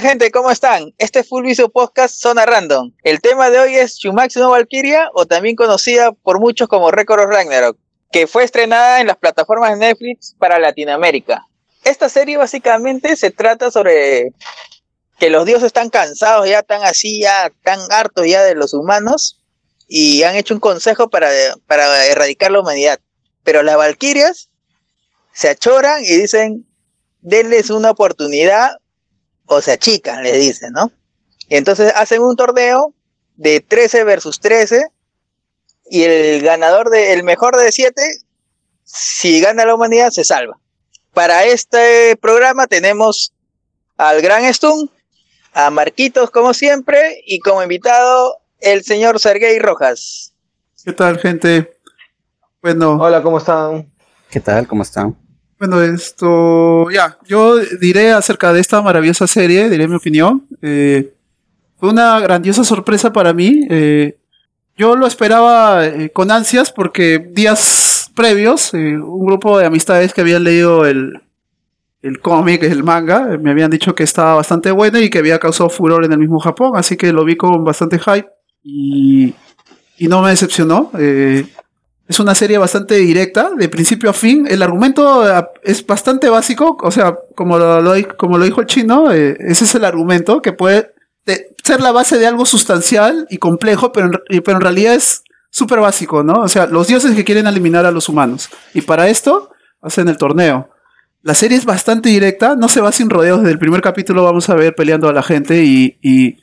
Gente, ¿cómo están? Este es Full Viso Podcast Zona Random. El tema de hoy es Shumatsu no Valkyria, o también conocida por muchos como Record of Ragnarok, que fue estrenada en las plataformas de Netflix para Latinoamérica. Esta serie básicamente se trata sobre que los dioses están cansados, ya están así, ya tan hartos ya de los humanos, y han hecho un consejo para, para erradicar la humanidad. Pero las Valkyrias se achoran y dicen, denles una oportunidad o se achican, le dicen, ¿no? Y entonces hacen un torneo de 13 versus 13 y el ganador de, el mejor de 7, si gana la humanidad, se salva. Para este programa tenemos al gran Stun, a Marquitos como siempre y como invitado el señor Sergey Rojas. ¿Qué tal, gente? Bueno. Hola, ¿cómo están? ¿Qué tal? ¿Cómo están? Bueno, esto, ya, yo diré acerca de esta maravillosa serie, diré mi opinión. Eh, fue una grandiosa sorpresa para mí. Eh, yo lo esperaba eh, con ansias porque días previos, un grupo de amistades que habían leído el, el cómic, el manga, me habían dicho que estaba bastante bueno y que había causado furor en el mismo Japón, así que lo vi con bastante hype y, y no me decepcionó. Es una serie bastante directa, de principio a fin. El argumento eh, es bastante básico, o sea, como lo, como lo dijo el chino, eh, ese es el argumento que puede ser la base de algo sustancial y complejo, pero en, pero en realidad es súper básico, ¿no? O sea, los dioses que quieren eliminar a los humanos. Y para esto hacen el torneo. La serie es bastante directa, no se va sin rodeos. Desde el primer capítulo vamos a ver peleando a la gente y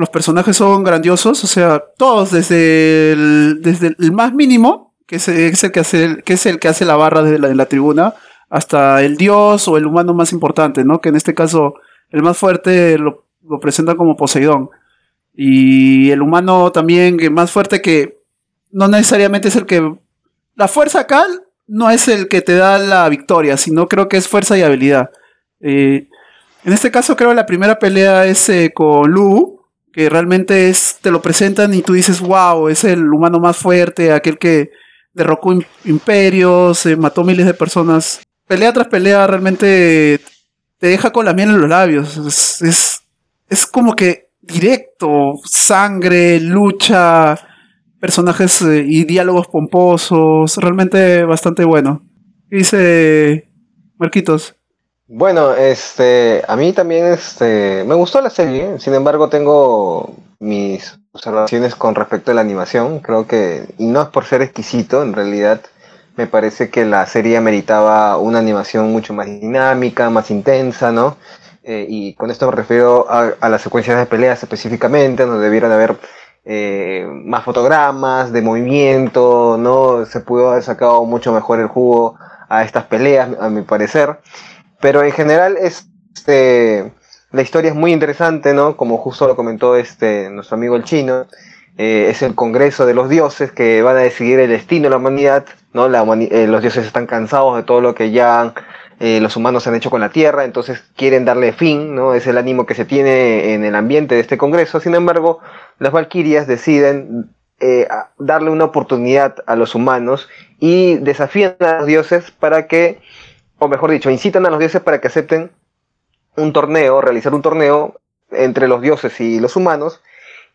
los personajes son grandiosos, o sea, todos desde el, desde el más mínimo, que es, el que hace, que es el que hace la barra de la, la tribuna, hasta el dios o el humano más importante, ¿no? Que en este caso el más fuerte lo, lo presenta como Poseidón. Y el humano también más fuerte que no necesariamente es el que... La fuerza acá no es el que te da la victoria, sino creo que es fuerza y habilidad. Eh, en este caso creo que la primera pelea es eh, con Lu, que realmente es, te lo presentan y tú dices, wow, es el humano más fuerte, aquel que derrocó imperios, eh, mató miles de personas. Pelea tras pelea realmente te deja con la miel en los labios. Es, es, como que directo, sangre, lucha, personajes eh, y diálogos pomposos, realmente bastante bueno. ¿Qué dice Marquitos? Bueno, este, a mí también este, me gustó la serie, sin embargo tengo mis observaciones con respecto a la animación, creo que, y no es por ser exquisito, en realidad me parece que la serie meritaba una animación mucho más dinámica, más intensa, ¿no? Eh, y con esto me refiero a, las secuencias de peleas específicamente, donde debieran haber eh, más fotogramas de movimiento, ¿no? Se pudo haber sacado mucho mejor el jugo a estas peleas, a mi parecer. Pero en general, este, la historia es muy interesante, ¿no? Como justo lo comentó este, nuestro amigo el chino. Eh, es el Congreso de los Dioses que van a decidir el destino de la humanidad, ¿no? La eh, los dioses están cansados de todo lo que ya eh, los humanos han hecho con la Tierra, entonces quieren darle fin, ¿no? Es el ánimo que se tiene en el ambiente de este Congreso. Sin embargo, las Valquirias deciden darle una oportunidad a los humanos y desafían a los dioses para que o mejor dicho, incitan a los dioses para que acepten un torneo, realizar un torneo entre los dioses y los humanos,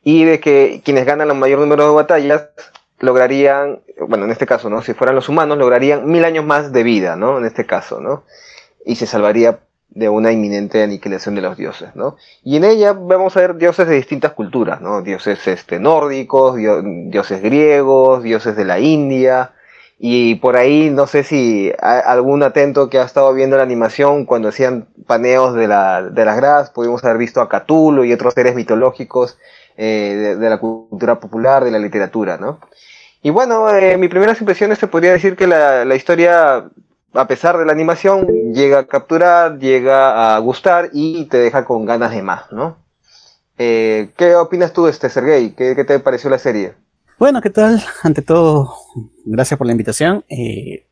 y de que quienes ganan el mayor número de batallas lograrían, bueno, en este caso, ¿no? Si fueran los humanos, lograrían mil años más de vida, ¿no? En este caso, ¿no? Y se salvaría de una inminente aniquilación de los dioses, ¿no? Y en ella vamos a ver dioses de distintas culturas, ¿no? Dioses este, nórdicos, dioses griegos, dioses de la India, y por ahí, no sé si algún atento que ha estado viendo la animación, cuando hacían paneos de, la, de las gradas, pudimos haber visto a Catulo y otros seres mitológicos eh, de, la cultura popular, de la literatura, ¿no? Y bueno, eh, mi primeras impresiones se podría decir que la, la historia, a pesar de la animación, llega a capturar, llega a gustar y te deja con ganas de más, ¿no? Eh, ¿Qué opinas tú este, Sergey? ¿Qué, ¿Qué te pareció la serie? Bueno, ¿qué tal? Ante todo, gracias por la invitación. Eh,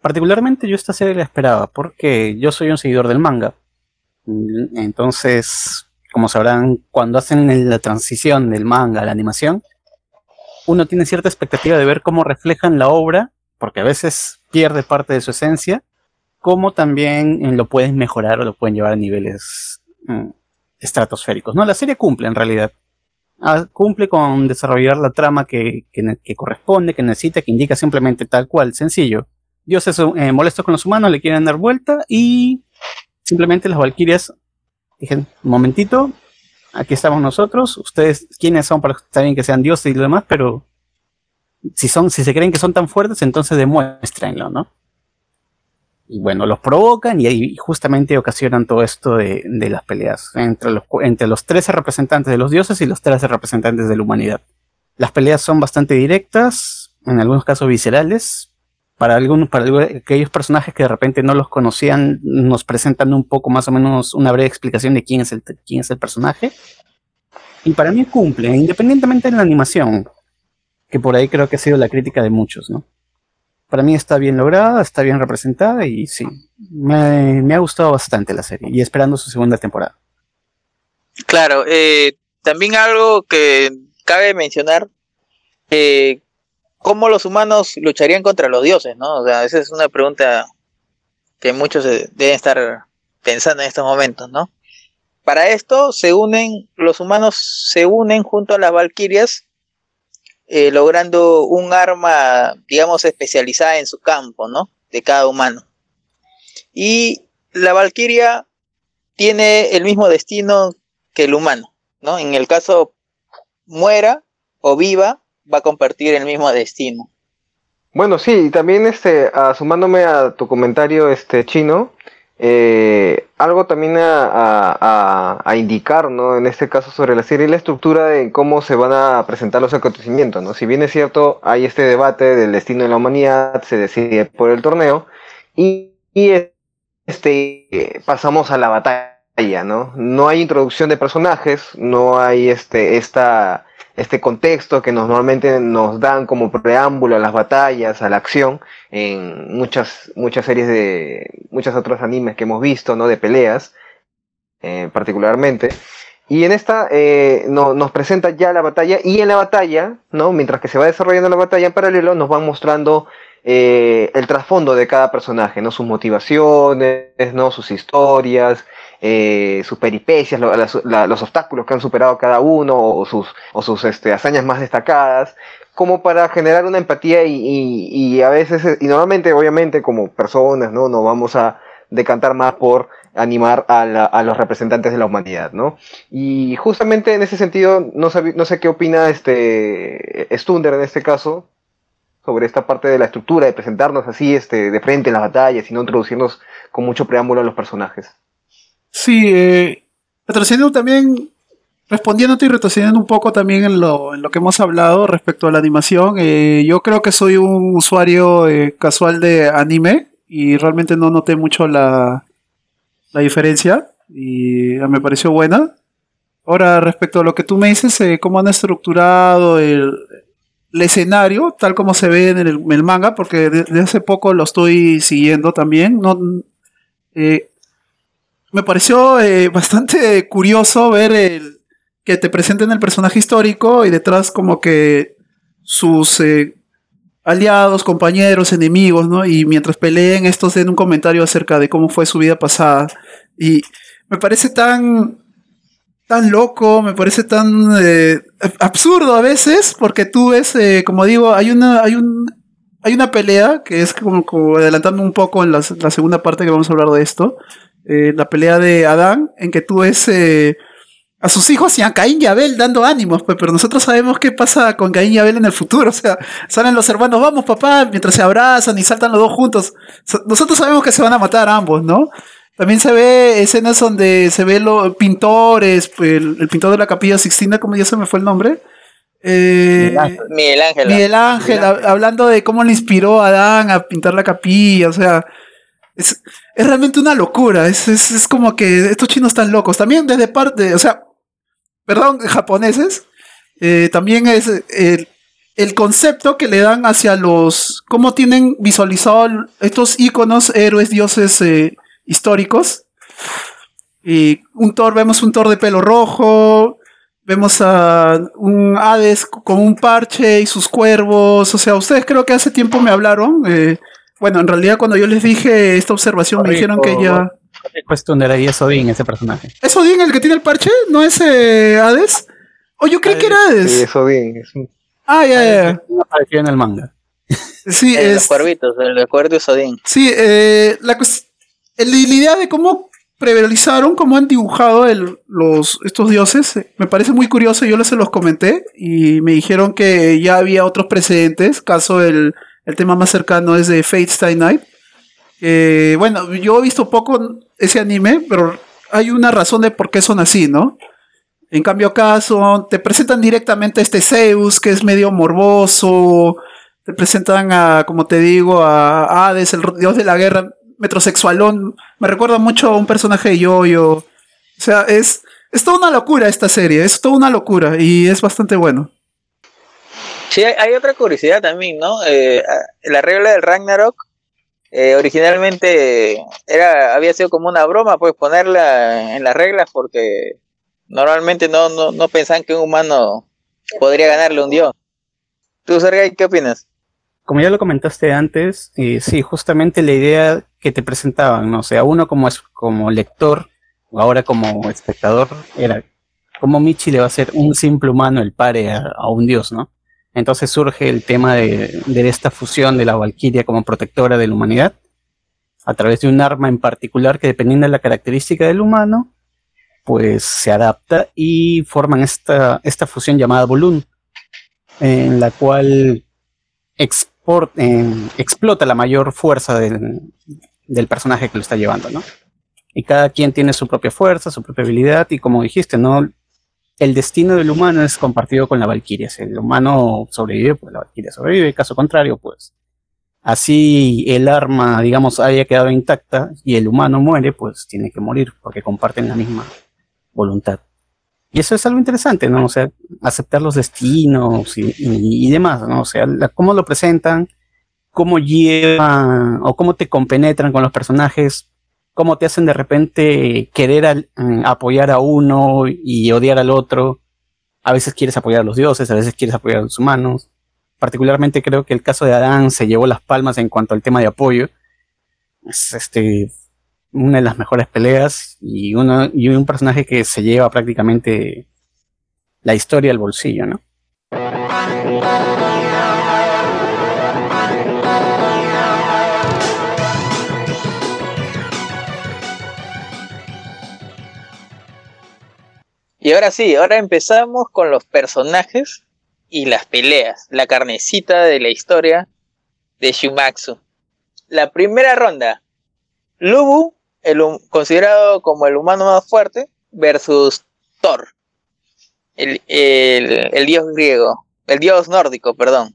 particularmente yo esta serie la esperaba porque yo soy un seguidor del manga. Entonces, como sabrán, cuando hacen la transición del manga a la animación, uno tiene cierta expectativa de ver cómo reflejan la obra, porque a veces pierde parte de su esencia, cómo también lo pueden mejorar o lo pueden llevar a niveles mm, estratosféricos. No, la serie cumple en realidad. Ah, cumple con desarrollar la trama que, que, corresponde, que necesita, que indica simplemente tal cual, sencillo. Dios es eh, con los humanos, le quieren dar vuelta y simplemente las valquirias un momentito, aquí estamos nosotros, ustedes, ¿quiénes son para está bien que sean dioses y lo demás? Pero si son, si se creen que son tan fuertes, entonces demuéstrenlo, ¿no? Y bueno, los provocan y, ahí justamente ocasionan todo esto de, las peleas entre los, entre los 13 representantes de los dioses y los 13 representantes de la humanidad. Las peleas son bastante directas, en algunos casos viscerales. Para, algunos, para aquellos personajes que de repente no los conocían, nos presentan un poco más o menos una breve explicación de quién es el, quién es el personaje. Y para mí cumple, independientemente de la animación, que por ahí creo que ha sido la crítica de muchos, ¿no? Para mí está bien lograda, está bien representada y sí, me, ha gustado bastante la serie y esperando su segunda temporada. Claro, eh, también algo que cabe mencionar, eh, ¿cómo los humanos lucharían contra los dioses? ¿no? O sea, esa es una pregunta que muchos deben estar pensando en estos momentos, ¿no? Para esto se unen, los humanos se unen junto a las valquirias eh, logrando un arma, digamos, especializada en su campo, ¿no? De cada humano. Y la Valquiria tiene el mismo destino que el humano, ¿no? En el caso muera o viva, va a compartir el mismo destino. Bueno, sí, también este, sumándome a tu comentario este chino, eh, algo también a, indicar, ¿no? En este caso sobre la serie, la estructura de cómo se van a presentar los acontecimientos, ¿no? Si bien es cierto, hay este debate del destino de la humanidad, se decide por el torneo, y, este, pasamos a la batalla, ¿no? No hay introducción de personajes, no hay este, esta este contexto que normalmente nos dan como preámbulo a las batallas, a la acción, en muchas, muchas series de, muchas otros animes que hemos visto, ¿no? De peleas, eh, particularmente. Y en esta eh, no, nos presenta ya la batalla y en la batalla, ¿no? Mientras que se va desarrollando la batalla en paralelo, nos van mostrando eh, el trasfondo de cada personaje, ¿no? Sus motivaciones, ¿no? Sus historias, eh, sus peripecias, los obstáculos que han superado cada uno o sus, o sus este, hazañas más destacadas, como para generar una empatía y, a veces, y normalmente obviamente como personas, ¿no? Nos vamos a decantar más por animar a, los representantes de la humanidad, ¿no? Y justamente en ese sentido, no, no sé qué opina este Stunder en este caso, sobre esta parte de la estructura, de presentarnos así este, de frente en las batallas y no introducirnos con mucho preámbulo a los personajes. Sí, eh, retrocediendo también, respondiéndote y retrocediendo un poco también en lo, en lo que hemos hablado respecto a la animación, eh, yo creo que soy un usuario eh, casual de anime y realmente no noté mucho la, la diferencia y me pareció buena. Ahora, respecto a lo que tú me dices, eh, cómo han estructurado el, el, escenario, tal como se ve en el, manga, porque desde hace poco lo estoy siguiendo también. No, eh, me pareció eh, bastante curioso ver el, que te presenten el personaje histórico y detrás como que sus eh, aliados, compañeros, enemigos, ¿no? Y mientras peleen estos den un comentario acerca de cómo fue su vida pasada. Y me parece tan tan loco, me parece tan eh, absurdo a veces, porque tú ves, como digo, hay una, hay un, hay una pelea que es como, adelantando un poco en la, segunda parte que vamos a hablar de esto, eh, la pelea de Adán, en que tú ves eh, a sus hijos y a Caín y Abel dando ánimos, pues, pero nosotros sabemos qué pasa con Caín y Abel en el futuro. O sea, salen los hermanos, vamos papá, mientras se abrazan y saltan los dos juntos. nosotros sabemos que se van a matar ambos, ¿no? También se ve escenas donde se ve los pintores, el, pintor de la capilla Sixtina, como ya se me fue el nombre. Eh, Miguel Ángel. Miguel Ángel, hablando de cómo le inspiró a Adán a pintar la capilla, o sea, es, realmente una locura. Es, es, como que estos chinos están locos. También desde parte, o sea, perdón, japoneses, eh, también es el, el, concepto que le dan hacia los. cómo tienen visualizado estos íconos, héroes, dioses eh, históricos. Y un Thor, vemos un Thor de pelo rojo. Vemos a un Hades con un parche y sus cuervos. O sea, ustedes creo que hace tiempo me hablaron. Eh, bueno, en realidad cuando yo les dije esta observación me dijeron que ya... Cuestión ahí es Odín, ese personaje. ¿Es Odín el que tiene el parche? ¿No es eh, Hades? O yo creí que era Hades. Sí, es Odín. es un- Ah, ya, ya. No apareció en el manga. Sí, El de los es. cuervitos, el de Cuervos Odín. Sí, eh, la, cues- el- la idea de cómo prevalizaron, cómo han dibujado los, estos dioses, eh, me parece muy curioso. Yo les se los comenté y me dijeron que ya había otros precedentes. Caso, el, el tema más cercano es de Fate Stay Night. Que, bueno, yo he visto poco ese anime, pero hay una razón de por qué son así, ¿no? En cambio acá te presentan directamente a este Zeus, que es medio morboso, te presentan a, como te digo, a Hades, el dios de la guerra, metrosexualón. Me recuerda mucho a un personaje de Yoyo. O sea, es, es toda una locura esta serie, es toda una locura y es bastante bueno. Sí, hay, hay otra curiosidad también, ¿no? Eh, la regla del Ragnarok eh, originalmente era había sido como una broma, pues ponerla en las reglas porque normalmente no, no, no pensaban que un humano podría ganarle un dios. ¿Tú, Sergey, qué opinas? Como ya lo comentaste antes, eh, sí, justamente la idea que te presentaban, ¿no? O sea, uno como, es, como lector o ahora como espectador era cómo Michi le va a ser un simple humano el pare a, un dios, ¿no? Entonces surge el tema de, de esta fusión de la Valquiria como protectora de la humanidad a través de un arma en particular que dependiendo de la característica del humano, pues se adapta y forman esta, esta fusión llamada Volun, en la cual export, eh, explota la mayor fuerza del, del personaje que lo está llevando, ¿no? Y cada quien tiene su propia fuerza, su propia habilidad, y como dijiste, ¿no? El destino del humano es compartido con la Valquiria. Si el humano sobrevive, pues la Valquiria sobrevive. Caso contrario, pues así el arma, digamos, haya quedado intacta y el humano muere, pues tiene que morir porque comparten la misma voluntad. Y eso es algo interesante, ¿no? O sea, aceptar los destinos y, demás, ¿no? O sea, la- cómo lo presentan, cómo llevan o cómo te compenetran con los personajes, cómo te hacen de repente querer eh, apoyar a uno y odiar al otro. A veces quieres apoyar a los dioses, a veces quieres apoyar a los humanos. Particularmente creo que el caso de Adán se llevó las palmas en cuanto al tema de apoyo. Es este una de las mejores peleas y uno y un personaje que se lleva prácticamente la historia al bolsillo, ¿no? Y ahora sí, ahora empezamos con los personajes y las peleas, la carnecita de la historia de Shumatsu. La primera ronda, Lubu, el, considerado como el humano más fuerte, versus Thor, el, el- el dios griego, el dios nórdico, perdón.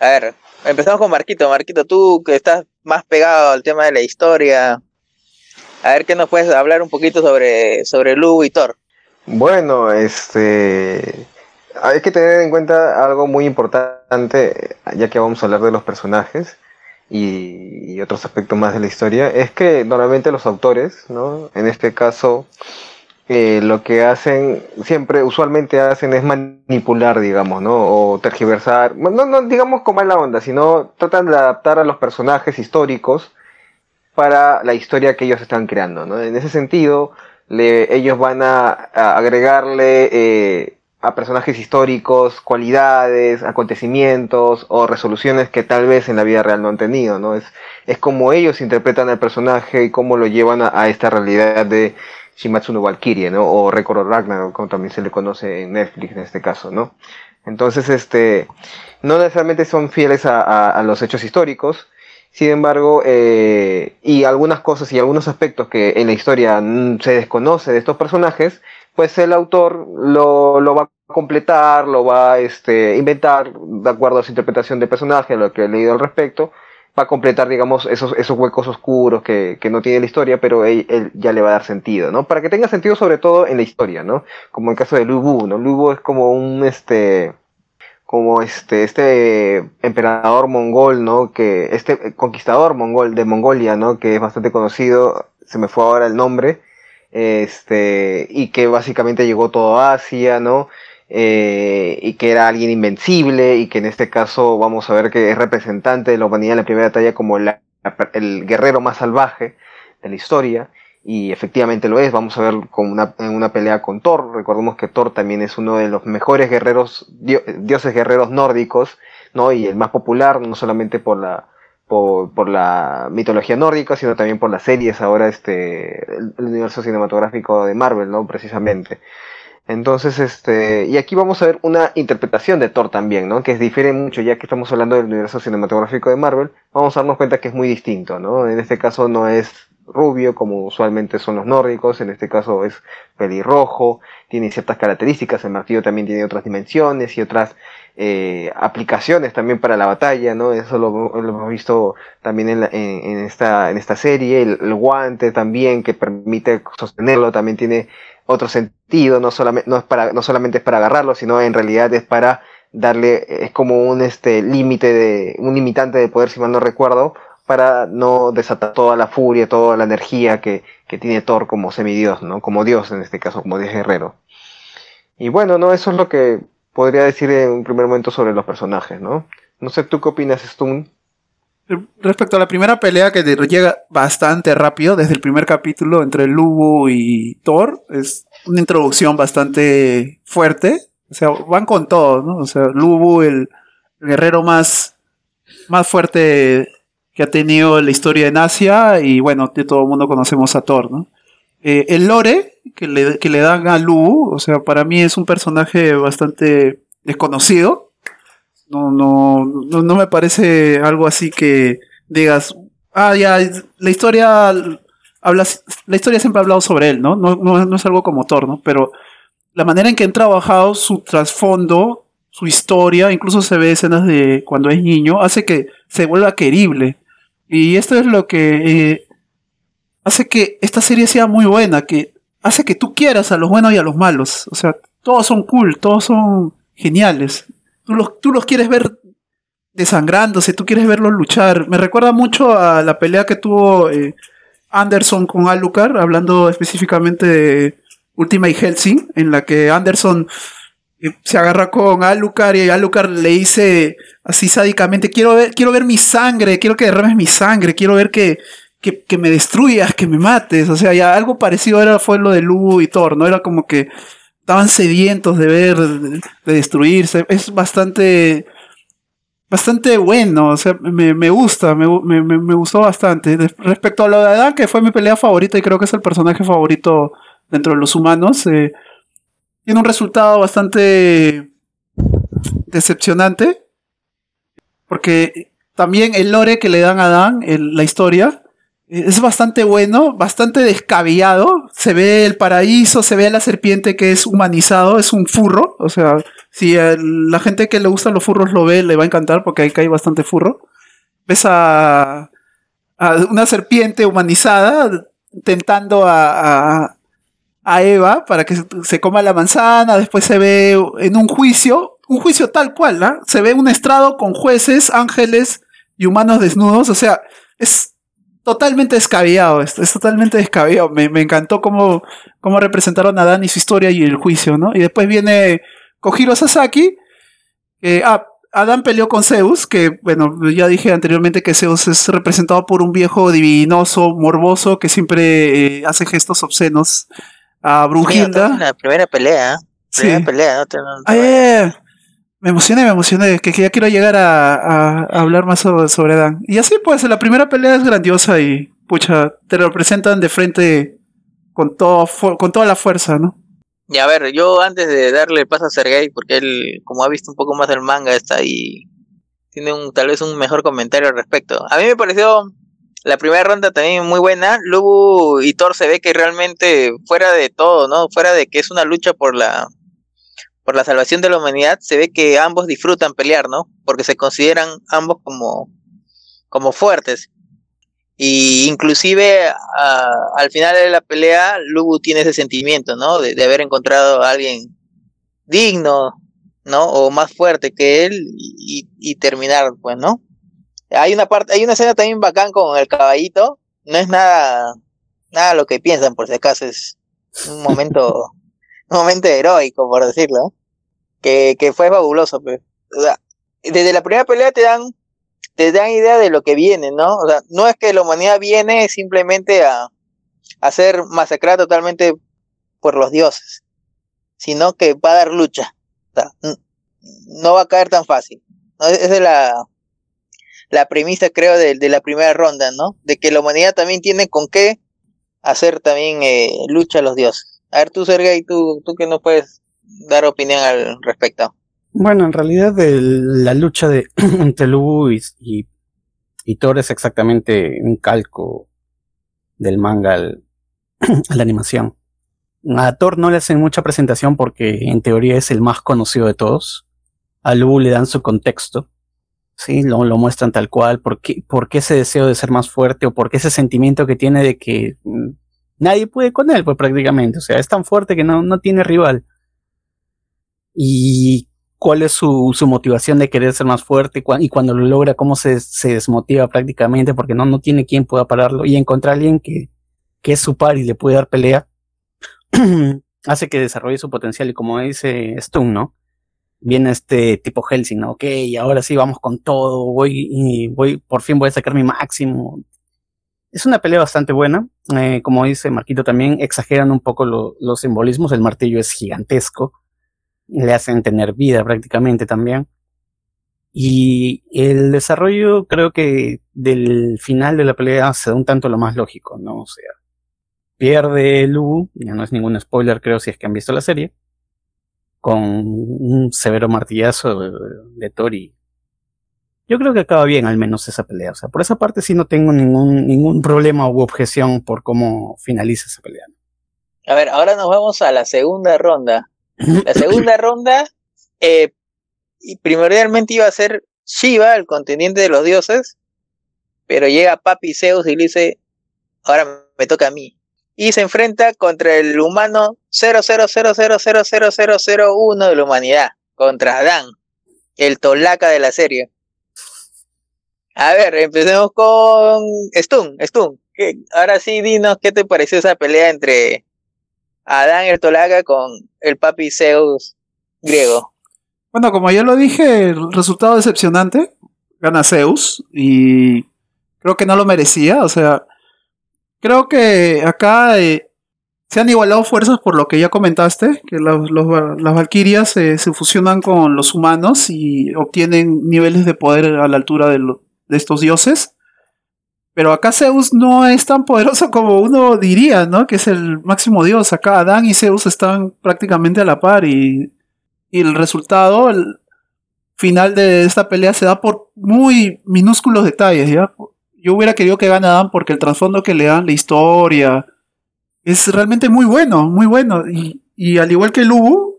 A ver, empezamos con Marquito. Marquito, tú que estás más pegado al tema de la historia, a ver qué nos puedes hablar un poquito sobre, sobre Lubu y Thor. Bueno, este. Hay que tener en cuenta algo muy importante, ya que vamos a hablar de los personajes y, otros aspectos más de la historia, es que normalmente los autores, ¿no? En este caso, eh, lo que hacen, siempre, usualmente hacen es manipular, digamos, ¿no? O tergiversar, no, no digamos con mala onda, sino tratan de adaptar a los personajes históricos para la historia que ellos están creando, ¿no? En ese sentido, ellos van a, a agregarle eh, a personajes históricos cualidades, acontecimientos o resoluciones que tal vez en la vida real no han tenido, ¿no? Es, es como ellos interpretan al personaje y cómo lo llevan a, esta realidad de Shimatsu no Valkyrie, ¿no? O Record Ragnarok, como también se le conoce en Netflix en este caso, ¿no? Entonces, este, no necesariamente son fieles a, a- a los hechos históricos, sin embargo, eh, y algunas cosas y algunos aspectos que en la historia se desconoce de estos personajes, pues el autor lo, lo va a completar, lo va a este, inventar de acuerdo a su interpretación del personaje, lo que he leído al respecto, va a completar, digamos, esos, esos huecos oscuros que, que no tiene la historia, pero él, él ya le va a dar sentido, ¿no? Para que tenga sentido sobre todo en la historia, ¿no? Como en el caso de Lu Bu, ¿no? Lu Bu es como un, este, como este, este emperador mongol, ¿no? Que, este conquistador mongol de Mongolia, ¿no? Que es bastante conocido, se me fue ahora el nombre, este, y que básicamente llegó todo a Asia, ¿no? Eh, y que era alguien invencible y que en este caso vamos a ver que es representante de la humanidad en la primera batalla como el guerrero más salvaje de la historia y efectivamente lo es. Vamos a ver con una, en una pelea con Thor. Recordemos que Thor también es uno de los mejores guerreros, dioses guerreros nórdicos, ¿no? Y el más popular, no solamente por la, por, la mitología nórdica, sino también por las series ahora, este, el, universo cinematográfico de Marvel, ¿no? Precisamente. Entonces, este, y aquí vamos a ver una interpretación de Thor también, ¿no? Que difiere mucho, ya que estamos hablando del universo cinematográfico de Marvel, vamos a darnos cuenta que es muy distinto, ¿no? En este caso no es rubio, como usualmente son los nórdicos, en este caso es pelirrojo, tiene ciertas características, el martillo también tiene otras dimensiones y otras eh, aplicaciones también para la batalla, ¿no? Eso lo, hemos visto también en, en, esta, en esta serie, el, guante también que permite sostenerlo, también tiene otro sentido, no solamente, no es para, no solamente es para agarrarlo, sino en realidad es para darle, es como un este límite de, un limitante de poder, si mal no recuerdo, para no desatar toda la furia, toda la energía que, que tiene Thor como semidios, ¿no? Como dios en este caso, como dios guerrero. Y bueno, ¿no? Eso es lo que podría decir en un primer momento sobre los personajes, ¿no? No sé, ¿tú qué opinas, Stun? Respecto a la primera pelea que llega bastante rápido, desde el primer capítulo entre Lubu y Thor, es una introducción bastante fuerte. O sea, van con todo, ¿no? O sea, Lubu, el guerrero más, más fuerte que ha tenido la historia en Asia y bueno, de todo el mundo conocemos a Thor, ¿no? Eh, el lore que le, que le dan a Lu, o sea, para mí es un personaje bastante desconocido. No, no, no, me parece algo así que digas, ah, ya, la historia habla, la historia siempre ha hablado sobre él, ¿no? No, no, es algo como Thor, ¿no? Pero la manera en que han trabajado su trasfondo, su historia, incluso se ve escenas de cuando es niño, hace que se vuelva querible. Y esto es lo que eh, hace que esta serie sea muy buena, que hace que tú quieras a los buenos y a los malos. O sea, todos son cool, todos son geniales. Tú los, tú los quieres ver desangrándose, tú quieres verlos luchar. Me recuerda mucho a la pelea que tuvo eh, Anderson con Alucard, hablando específicamente de Ultimate Helsing, en la que Anderson se agarra con Alucard y Alucard le dice así sádicamente, quiero ver, quiero ver mi sangre, quiero que derrames mi sangre, quiero ver que, que, me destruyas, que me mates. O sea, ya algo parecido era, fue lo de Lu y Thor, ¿no? Era como que estaban sedientos de ver, de, destruirse. Es bastante, bastante bueno, o sea, me, me gusta, me, me, me, gustó bastante. respecto a lo de Adán, que fue mi pelea favorita y creo que es el personaje favorito dentro de los humanos, eh, tiene un resultado bastante decepcionante. Porque también el lore que le dan a Dan, la historia, es bastante bueno, bastante descabellado. Se ve el paraíso, se ve la serpiente que es humanizado, es un furro. O sea, si la gente que le gustan los furros lo ve, le va a encantar porque ahí cae bastante furro. Ves a, una serpiente humanizada tentando a, a Eva para que se coma la manzana, después se ve en un juicio, un juicio tal cual, ¿no? Se ve un estrado con jueces, ángeles y humanos desnudos, o sea, es totalmente descabellado esto, es totalmente descabellado. Me, encantó cómo, cómo representaron a Dan y su historia y el juicio, ¿no? Y después viene Kojiro Sasaki, ah, Adán peleó con Zeus, que bueno, ya dije anteriormente que Zeus es representado por un viejo divinoso, morboso, que siempre eh, hace gestos obscenos a Brunhilda. La primera pelea. Primera pelea, ¿no? Me emocioné, me emocioné, que, ya quiero llegar a, hablar más sobre, Dan. Y así pues, la primera pelea es grandiosa y, pucha, te lo presentan de frente con, todo, con toda la fuerza, ¿no? Y a ver, yo antes de darle el paso a Sergei, porque él, como ha visto un poco más del manga, está ahí, tiene un tal vez un mejor comentario al respecto. A mí me pareció la primera ronda también muy buena. Lubu y Thor se ve que realmente fuera de todo, ¿no? Fuera de que es una lucha por la por la salvación de la humanidad, se ve que ambos disfrutan pelear, ¿no? Porque se consideran ambos como como fuertes. Y inclusive al final de la pelea, Lubu tiene ese sentimiento, ¿no? De, haber encontrado a alguien digno, ¿no? O más fuerte que él y, y terminar, pues, ¿no? Hay una parte, hay una escena también bacán con el caballito. No es nada, nada lo que piensan, por si acaso es un momento, momento heroico, por decirlo. Que, que fue fabuloso, pues. desde la primera pelea te dan, te dan idea de lo que viene, ¿no? O sea, no es que la humanidad viene simplemente a, a ser masacrada totalmente por los dioses, sino que va a dar lucha. no va a caer tan fácil. Esa es la, la premisa, creo, de, de, la primera ronda, ¿no? De que la humanidad también tiene con qué hacer también eh, lucha a los dioses. A ver, tú, Sergei, tú, tú que no puedes dar opinión al respecto. Bueno, en realidad la lucha de entre Lubu y, y, Thor es exactamente un calco del manga al, a la animación. A Thor no le hacen mucha presentación porque en teoría es el más conocido de todos. A Lubu le dan su contexto. Sí, lo, lo muestran tal cual. ¿Por qué, ¿Por qué ese deseo de ser más fuerte o por qué ese sentimiento que tiene de que mm, nadie puede con él, pues prácticamente. O sea, es tan fuerte que no, no tiene rival. Y cuál es su, su, motivación de querer ser más fuerte y cuando lo logra, cómo se, se, desmotiva prácticamente porque no, no tiene quien pueda pararlo. Y encontrar a alguien que, que es su par y le puede dar pelea, hace que desarrolle su potencial. Y como dice Stone, ¿no? Viene este tipo Helsing, ¿no? Ok, ahora sí vamos con todo, voy y voy, por fin voy a sacar mi máximo. Es una pelea bastante buena. Eh, como dice Marquito también, exageran un poco los simbolismos. El martillo es gigantesco. Le hacen tener vida prácticamente también. Y el desarrollo creo que del final de la pelea se da un tanto lo más lógico, ¿no? O sea, pierde Lu, ya no es ningún spoiler creo si es que han visto la serie, con un severo martillazo de, de Tori yo creo que acaba bien al menos esa pelea. O sea, por esa parte sí no tengo ningún, ningún problema u objeción por cómo finaliza esa pelea. A ver, ahora nos vamos a la segunda ronda. La segunda ronda, eh, primordialmente iba a ser Shiva, el contendiente de los dioses, pero llega Papi Zeus y le dice, ahora me toca a mí. Y se enfrenta contra el humano 000000001 de la humanidad, contra Adán, el tolaca de la serie. A ver, empecemos con Stun, Stun. Ahora sí, dinos qué te pareció esa pelea entre Adán Ertolaga con el papi Zeus griego. Bueno, como ya lo dije, el resultado decepcionante. Gana Zeus y creo que no lo merecía. O sea, creo que acá eh, se han igualado fuerzas por lo que ya comentaste, que las Valkyrias se fusionan con los humanos y obtienen niveles de poder a la altura de, los de estos dioses. Pero acá Zeus no es tan poderoso como uno diría, ¿no? Que es el máximo dios. Acá Adán y Zeus están prácticamente a la par y, y el resultado, el final de esta pelea se da por muy minúsculos detalles, ¿ya? Yo hubiera querido que gane Adán porque el trasfondo que le dan, la historia, es realmente muy bueno, muy bueno. Y, y al igual que Lubu,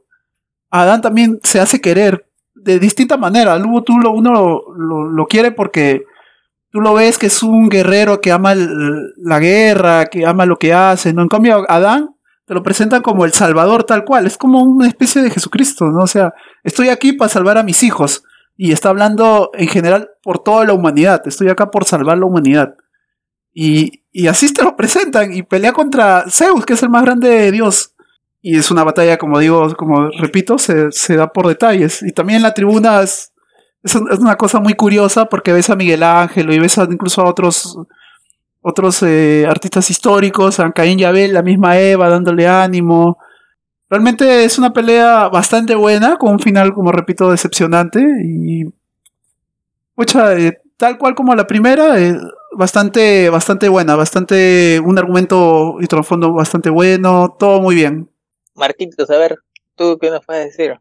Adán también se hace querer de distinta manera. Luego tú lo, uno lo, quiere porque tú lo ves que es un guerrero que ama la guerra, que ama lo que hace, ¿no? En cambio, Adán te lo presentan como el salvador tal cual, es como una especie de Jesucristo, ¿no? O sea, estoy aquí para salvar a mis hijos y está hablando en general por toda la humanidad, estoy acá por salvar la humanidad. Y, y así te lo presentan y pelea contra Zeus, que es el más grande de Dios. Y es una batalla, como digo, como repito, se, se da por detalles. Y también la tribuna es, es, una cosa muy curiosa porque ves a Miguel Ángel y ves incluso a otros, otros eh, artistas históricos, a Caín Abel, la misma Eva, dándole ánimo. Realmente es una pelea bastante buena, con un final, como repito, decepcionante. Y. Mucha, eh, tal cual como la primera, eh, bastante, bastante buena, bastante. Un argumento y trasfondo bastante bueno, todo muy bien. Marquitos, a ver, ¿tú qué nos puedes decir?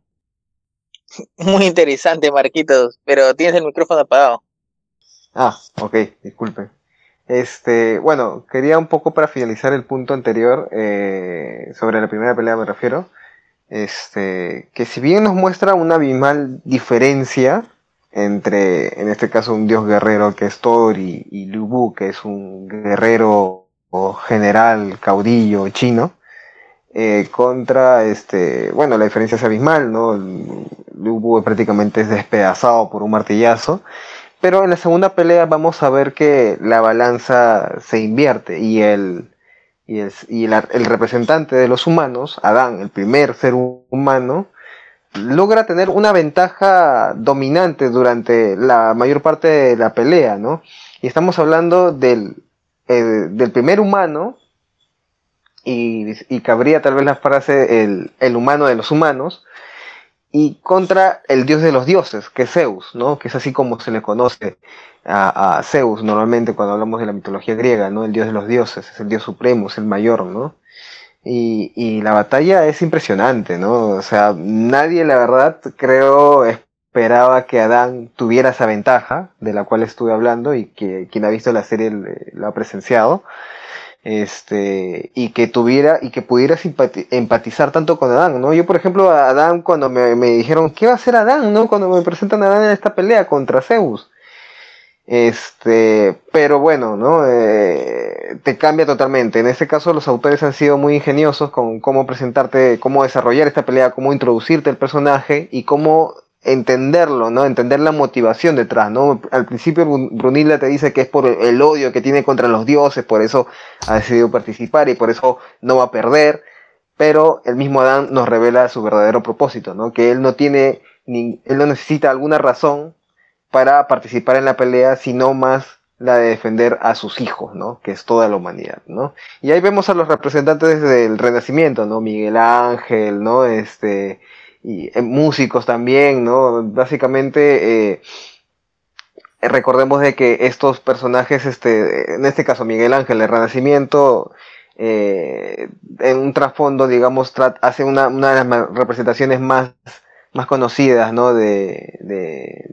Muy interesante, Marquitos, pero tienes el micrófono apagado. Ah, ok, disculpe. Este, bueno, quería un poco para finalizar el punto anterior, eh, sobre la primera pelea me refiero, este, que si bien nos muestra una abismal diferencia entre, en este caso, un dios guerrero que es Thor y, y que es un guerrero o general caudillo chino, eh, contra, este, bueno, la diferencia es abismal, ¿no? Lubu prácticamente es despedazado por un martillazo, pero en la segunda pelea vamos a ver que la balanza se invierte y el, y, el, y el representante de los humanos, Adán, el primer ser humano, logra tener una ventaja dominante durante la mayor parte de la pelea, ¿no? Y estamos hablando del, eh, del primer humano y, cabría tal vez la frase el, humano de los humanos, y contra el dios de los dioses, que es Zeus, ¿no? Que es así como se le conoce a, Zeus normalmente cuando hablamos de la mitología griega, ¿no? El dios de los dioses, es el dios supremo, es el mayor, ¿no? Y, y la batalla es impresionante, ¿no? O sea, nadie, la verdad, creo, esperaba que Adán tuviera esa ventaja de la cual estuve hablando y que quien ha visto la serie lo ha presenciado este, y que tuviera y que pudiera empatizar tanto con Adán, ¿no? Yo, por ejemplo, a Adán, cuando me, me, dijeron, ¿qué va a hacer Adán, no? Cuando me presentan a Adán en esta pelea contra Zeus. Este, pero bueno, ¿no? Eh, te cambia totalmente. En este caso, los autores han sido muy ingeniosos con cómo presentarte, cómo desarrollar esta pelea, cómo introducirte el personaje y cómo entenderlo, ¿no? Entender la motivación detrás, ¿no? Al principio Brunilda te dice que es por el odio que tiene contra los dioses, por eso ha decidido participar y por eso no va a perder, pero el mismo Adán nos revela su verdadero propósito, ¿no? Que él no tiene, ni, él no necesita alguna razón para participar en la pelea, sino más la de defender a sus hijos, ¿no? Que es toda la humanidad, ¿no? Y ahí vemos a los representantes del Renacimiento, ¿no? Miguel Ángel, ¿no? Este, y eh, músicos también, ¿no? Básicamente, eh, recordemos de que estos personajes, este, en este caso Miguel Ángel, el Renacimiento, eh, en un trasfondo, digamos, hace una, una, de las representaciones más, más conocidas, ¿no? De, de,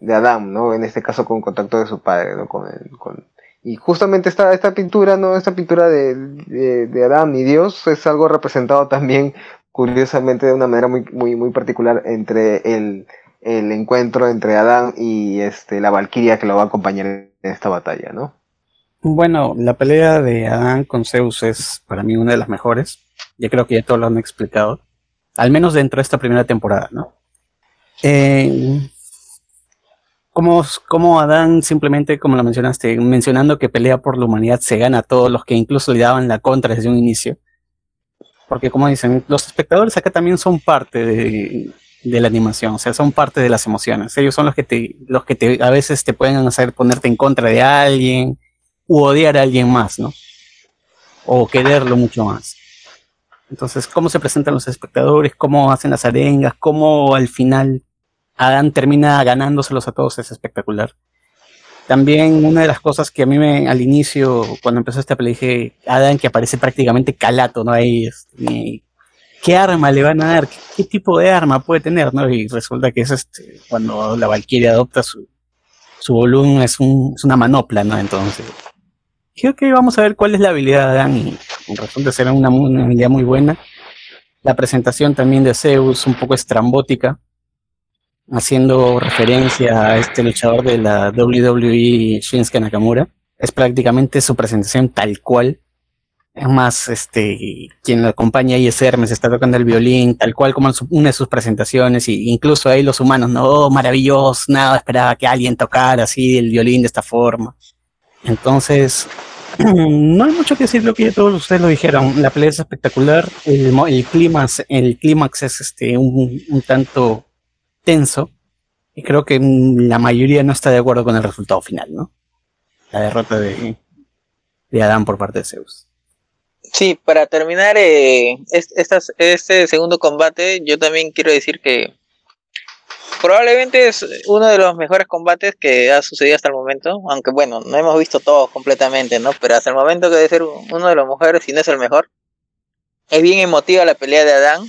de Adán, ¿no? En este caso con contacto de su padre, ¿no? Con, con y justamente esta, esta pintura, ¿no? Esta pintura de, de, de Adán y Dios es algo representado también curiosamente de una manera muy, muy, muy particular entre el, el encuentro entre Adán y este, la Valquiria que lo va a acompañar en esta batalla, ¿no? Bueno, la pelea de Adán con Zeus es para mí una de las mejores. Ya creo que ya todos lo han explicado. Al menos dentro de esta primera temporada, ¿no? Eh, como, como Adán simplemente, como lo mencionaste, mencionando que pelea por la humanidad se gana a todos los que incluso le daban la contra desde un inicio. Porque como dicen, los espectadores acá también son parte de, la animación, o sea, son parte de las emociones. Ellos son los que te, los que te, a veces te pueden hacer ponerte en contra de alguien u odiar a alguien más, ¿no? O quererlo mucho más. Entonces, cómo se presentan los espectadores, cómo hacen las arengas, cómo al final Adán termina ganándoselos a todos es espectacular. También una de las cosas que a mí me, al inicio, cuando empezó esta pelea, dije, Adam que aparece prácticamente calato, ¿no? Ahí, este, ¿qué arma le van a dar? ¿Qué, tipo de arma puede tener, no? Y resulta que es este, cuando la Valkyria adopta su, su volumen, es, un, es una manopla, ¿no? Entonces, creo que vamos a ver cuál es la habilidad de Adam y resulta ser una, una habilidad muy buena. La presentación también de Zeus, un poco estrambótica haciendo referencia a este luchador de la WWE, Shinsuke Nakamura. Es prácticamente su presentación tal cual. Es más, este, quien lo acompaña ahí es Hermes, está tocando el violín, tal cual como una de sus presentaciones, y incluso ahí los humanos, no, maravilloso, nada, esperaba que alguien tocara así el violín de esta forma. Entonces, no hay mucho que decir lo que todos ustedes lo dijeron. La pelea es espectacular, el, el clímax, el clímax es este, un tanto tenso. Y creo que la mayoría no está de acuerdo con el resultado final, ¿no? La derrota de, de Adán por parte de Zeus. Sí, para terminar eh, este segundo combate, yo también quiero decir que probablemente es uno de los mejores combates que ha sucedido hasta el momento, aunque bueno, no hemos visto todos completamente, ¿no? Pero hasta el momento que debe ser uno de los mejores, si no es el mejor. Es bien emotiva la pelea de Adán,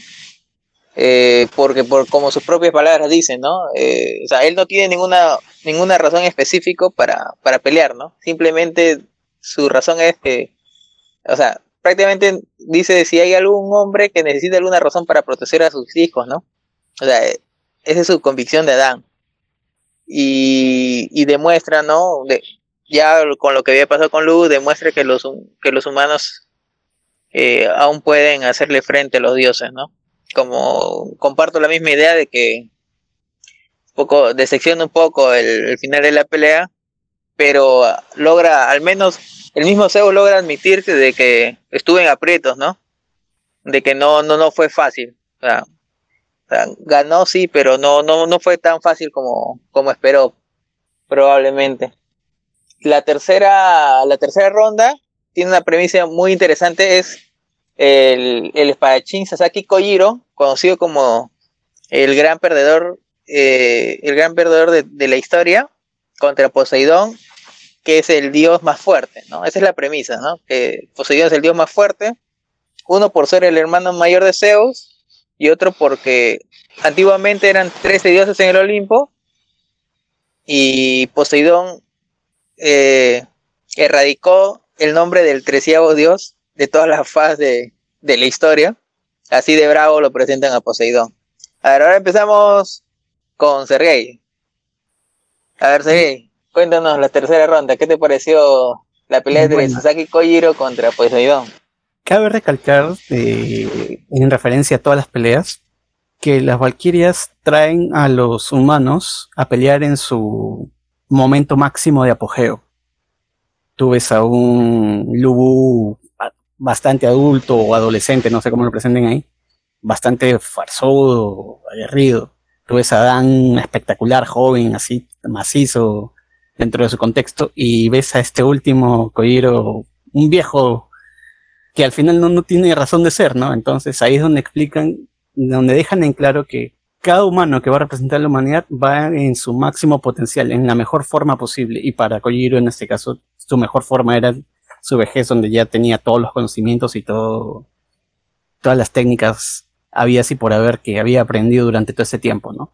eh, porque por como sus propias palabras dicen, ¿no? Eh, o sea, él no tiene ninguna ninguna razón específica para, para pelear, ¿no? Simplemente su razón es que, o sea, prácticamente dice si hay algún hombre que necesita alguna razón para proteger a sus hijos, ¿no? O sea, esa es su convicción de Adán. Y, y demuestra, ¿no? Ya con lo que había pasado con Luz, demuestra que los, que los humanos eh, aún pueden hacerle frente a los dioses, ¿no? Como comparto la misma idea de que un poco desecciona un poco el, final de la pelea, pero logra, al menos el mismo Zeus logra admitir de que estuvo en aprietos, ¿no? De que no, no, no fue fácil. O ganó sí, pero no, no, no fue tan fácil como, como esperó, probablemente. La tercera, la tercera ronda tiene una premisa muy interesante, es el, el espadachín Sasaki Kojiro, conocido como el gran perdedor, eh, el gran perdedor de, de la historia, contra Poseidón, que es el dios más fuerte, ¿no? Esa es la premisa, ¿no? Que Poseidón es el dios más fuerte, uno por ser el hermano mayor de Zeus y otro porque antiguamente eran 13 dioses en el Olimpo y Poseidón eh, erradicó el nombre del treceavo dios de todas las fases de, de la historia. Así de bravo lo presentan a Poseidón. A ver, ahora empezamos con Sergei. A ver, Sergei, cuéntanos la tercera ronda. ¿Qué te pareció la pelea de Bueno. Sasaki Kojiro contra Poseidón? Cabe recalcar, eh, en referencia a todas las peleas, que las Valquirias traen a los humanos a pelear en su momento máximo de apogeo. Tú ves a un Lubu bastante adulto o adolescente, no sé cómo lo presenten ahí, bastante farsudo, aguerrido. Tú ves a Dan espectacular, joven, así, macizo, dentro de su contexto, y ves a este último Kojiro, un viejo que al final no, tiene razón de ser, ¿no? Entonces ahí es donde explican, donde dejan en claro que cada humano que va a representar a la humanidad va en su máximo potencial, en la mejor forma posible. Y para Kojiro, en este caso, su mejor forma era su vejez, donde ya tenía todos los conocimientos y todo, todas las técnicas había así por haber que había aprendido durante todo ese tiempo, ¿no?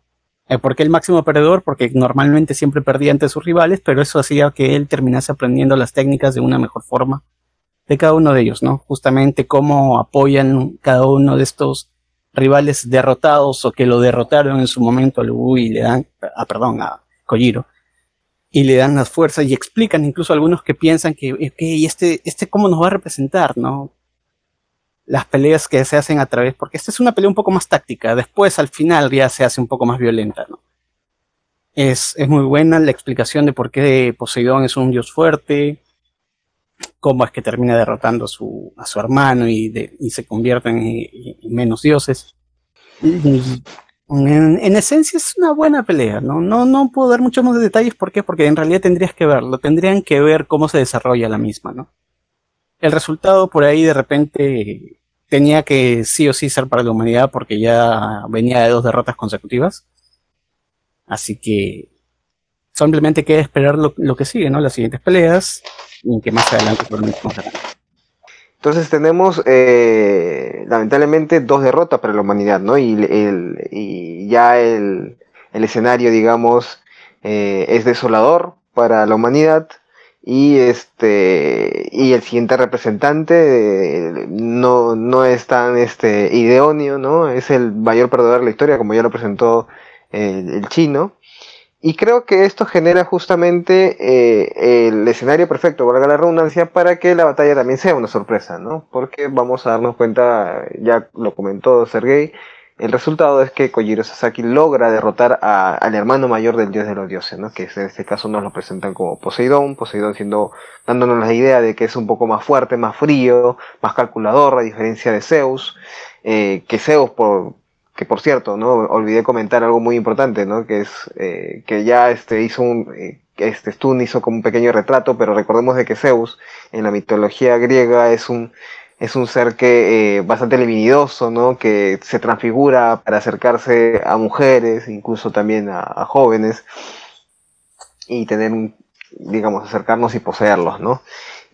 Eh, ¿Por qué el máximo perdedor? Porque normalmente siempre perdía ante sus rivales, pero eso hacía que él terminase aprendiendo las técnicas de una mejor forma de cada uno de ellos, ¿no? Justamente cómo apoyan cada uno de estos rivales derrotados o que lo derrotaron en su momento a Lubu y le dan, ah, perdón, a Kojiro, y le dan las fuerzas y explican incluso algunos que piensan que, ok, este, este cómo nos va a representar, ¿no? Las peleas que se hacen a través, porque esta es una pelea un poco más táctica, después al final ya se hace un poco más violenta, ¿no? Es, es muy buena la explicación de por qué Poseidón es un dios fuerte, cómo es que termina derrotando a su, a su hermano y, de- y se convierten en, en menos dioses. Y en, en esencia es una buena pelea, ¿no? No, no puedo dar muchos más detalles, ¿por qué? Porque en realidad tendrías que verlo, tendrían que ver cómo se desarrolla la misma, ¿no? El resultado por ahí de repente tenía que sí o sí ser para la humanidad porque ya venía de dos derrotas consecutivas. Así que simplemente queda esperar lo, lo que sigue, ¿no? Las siguientes peleas y que más adelante vamos a ver. Entonces tenemos eh, lamentablemente dos derrotas para la humanidad, ¿no? Y, el, y ya el, escenario, digamos, eh, es desolador para la humanidad y este y el siguiente representante eh, no, no es tan este idóneo, ¿no? Es el mayor perdedor de la historia, como ya lo presentó el chino. Y creo que esto genera justamente eh, el escenario perfecto, valga la redundancia, para que la batalla también sea una sorpresa, ¿no? Porque vamos a darnos cuenta, ya lo comentó Sergei, el resultado es que Kojiro Sasaki logra derrotar al hermano mayor del dios de los dioses, ¿no? Que en este caso nos lo presentan como Poseidón, Poseidón siendo, dándonos la idea de que es un poco más fuerte, más frío, más calculador, a diferencia de Zeus, eh, que Zeus por, que por cierto, ¿no? Olvidé comentar algo muy importante, ¿no? Que es eh, que ya este hizo un eh, este Stun hizo como un pequeño retrato, pero recordemos de que Zeus en la mitología griega es un es un ser que eh, bastante libidinoso, ¿no? Que se transfigura para acercarse a mujeres, incluso también a, a jóvenes y tener un, digamos, acercarnos y poseerlos, ¿no?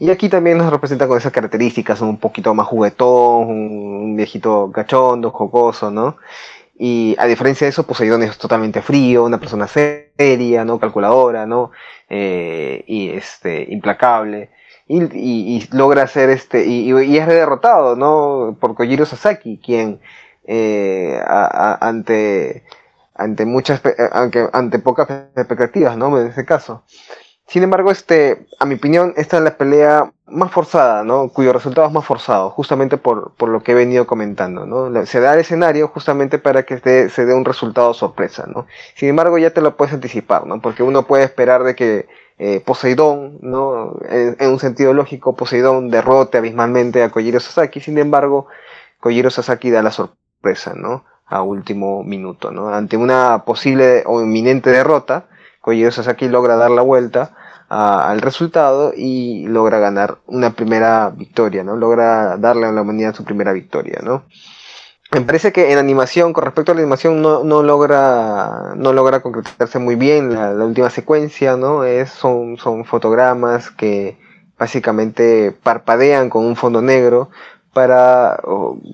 Y aquí también nos representa con esas características, un poquito más juguetón, un viejito cachondo, jocoso, ¿no? Y a diferencia de eso, Poseidón es totalmente frío, una persona seria, ¿no? Calculadora, ¿no? Eh, y este, implacable. Y, logra hacer este, y, es derrotado, ¿no? Por Kojiro Sasaki, quien eh, ante, ante muchas, pe- aunque ante pocas expectativas, ¿no? En ese caso. Sin embargo, este, a mi opinión, esta es la pelea más forzada, ¿no? Cuyo resultado es más forzado, justamente por, por lo que he venido comentando, ¿no? Se da el escenario justamente para que se, dé un resultado sorpresa, ¿no? Sin embargo, ya te lo puedes anticipar, ¿no? Porque uno puede esperar de que eh, Poseidón, ¿no? En, en un sentido lógico, Poseidón derrote abismalmente a Kojiro Sasaki, sin embargo, Kojiro Sasaki da la sorpresa, ¿no? A último minuto, ¿no? Ante una posible o inminente derrota, Kojiro Sasaki logra dar la vuelta al resultado y logra ganar una primera victoria, ¿no? Logra darle a la humanidad su primera victoria, ¿no? Me parece que en animación, con respecto a la animación, no, no logra no logra concretarse muy bien la, última secuencia, ¿no? Es, son, son fotogramas que básicamente parpadean con un fondo negro para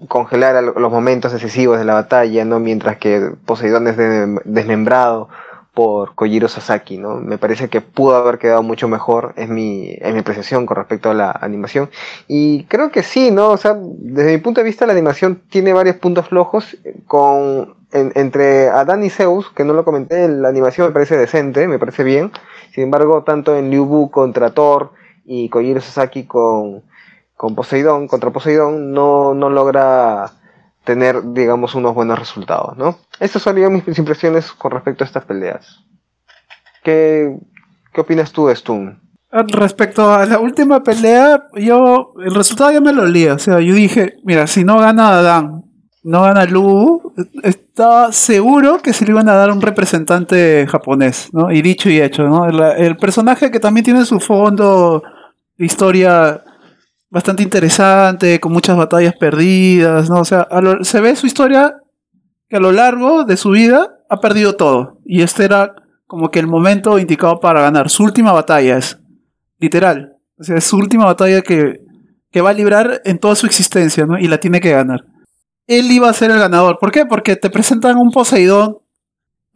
congelar los momentos decisivos de la batalla, ¿no? Mientras que Poseidón es desmembrado por Kojiro Sasaki, ¿no? Me parece que pudo haber quedado mucho mejor, es mi, es mi apreciación con respecto a la animación. Y creo que sí, ¿no? O sea, desde mi punto de vista la animación tiene varios puntos flojos con entre Adán y Zeus, que no lo comenté, la animación me parece decente, me parece bien. Sin embargo, tanto en Liu Bu contra Thor y Kojiro Sasaki con, con Poseidón, contra Poseidón, no, no logra tener, digamos, unos buenos resultados, ¿no? Estas serían mis impresiones con respecto a estas peleas. ¿Qué, qué opinas tú, Stun? Respecto a la última pelea, yo, el resultado ya me lo olía, o sea, yo dije, mira, si no gana Adán, no gana Lu, estaba seguro que se le iban a dar un representante japonés, ¿no? Y dicho y hecho, ¿no? El, el personaje que también tiene su fondo, historia bastante interesante, con muchas batallas perdidas, ¿no? O sea, se ve su historia que a lo largo de su vida ha perdido todo. Y este era como que el momento indicado para ganar. Su última batalla es, literal. O sea, es su última batalla que, que va a librar en toda su existencia, ¿no? Y la tiene que ganar. Él iba a ser el ganador. ¿Por qué? Porque te presentan un Poseidón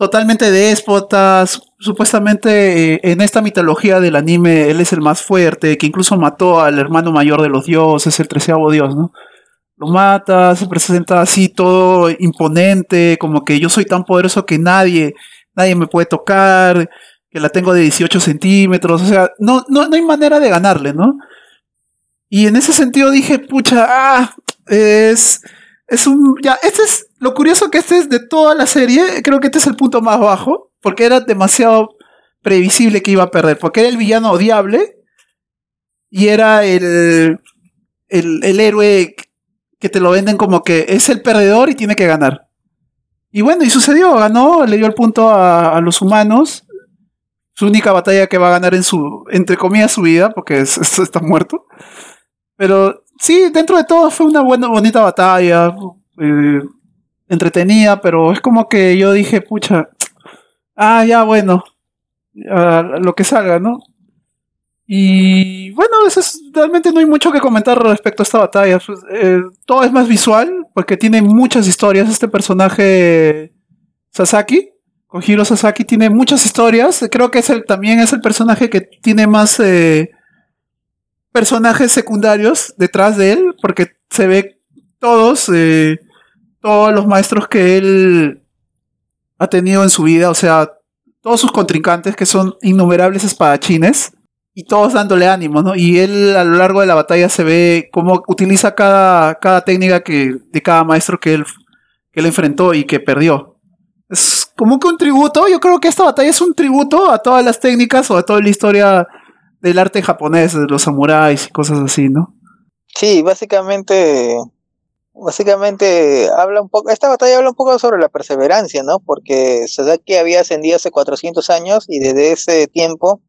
totalmente déspotas. Supuestamente eh, en esta mitología del anime él es el más fuerte, que incluso mató al hermano mayor de los dioses, el treceavo dios, ¿no? Lo mata, se presenta así todo imponente, como que yo soy tan poderoso que nadie, nadie me puede tocar, que la tengo de 18 centímetros, o sea, no, no, no hay manera de ganarle, ¿no? Y en ese sentido dije, pucha, ah, es es un. Ya, este es. Lo curioso que este es de toda la serie. Creo que este es el punto más bajo. Porque era demasiado previsible que iba a perder. Porque era el villano odiable. Y era el. El, héroe que te lo venden como que es el perdedor y tiene que ganar. Y bueno, y sucedió, ganó, le dio el punto a, los humanos. Su única batalla que va a ganar en su, entre comillas, su vida, porque está muerto. Pero sí, dentro de todo fue una buena, bonita batalla. Eh, entretenida, pero es como que yo dije, pucha, ah, ya bueno, lo que salga, ¿no? Y bueno, realmente no hay mucho que comentar respecto a esta batalla. Pues, eh, todo es más visual, porque tiene muchas historias. Este personaje Sasaki, Kojiro Sasaki, tiene muchas historias. Creo que es el, también es el personaje que tiene más eh, personajes secundarios detrás de él, porque se ve todos, eh, todos los maestros que él ha tenido en su vida, o sea, todos sus contrincantes, que son innumerables espadachines, y todos dándole ánimo, ¿no? Y él a lo largo de la batalla se ve cómo utiliza cada, cada técnica que, de cada maestro que él, que él enfrentó y que perdió. Es como que un tributo, yo creo que esta batalla es un tributo a todas las técnicas o a toda la historia del arte japonés, de los samuráis y cosas así, ¿no? Sí, básicamente, básicamente habla un poco, esta batalla habla un poco sobre la perseverancia, ¿no? Porque que había ascendido hace 400 años y desde ese tiempo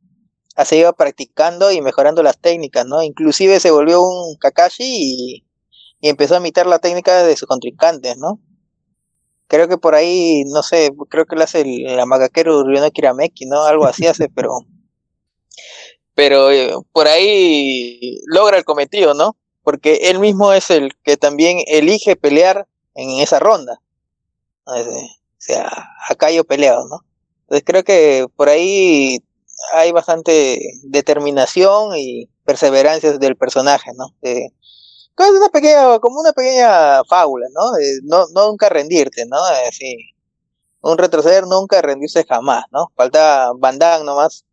se iba practicando y mejorando las técnicas, ¿no? Inclusive se volvió un Kakashi y, empezó a imitar la técnica de sus contrincantes, ¿no? Creo que por ahí, no sé, creo que lo hace el, Ryono Kirameki, ¿no? Algo así hace, pero pero eh, por ahí logra el cometido, ¿no? Porque él mismo es el que también elige pelear en esa ronda. O sea, acá yo peleo, ¿no? Entonces creo que por ahí hay bastante determinación y perseverancia del personaje, ¿no? es una pequeña, como una pequeña fábula, ¿no? no, nunca rendirte, ¿no? Un retroceder nunca rendirse jamás, ¿no? Falta Van nomás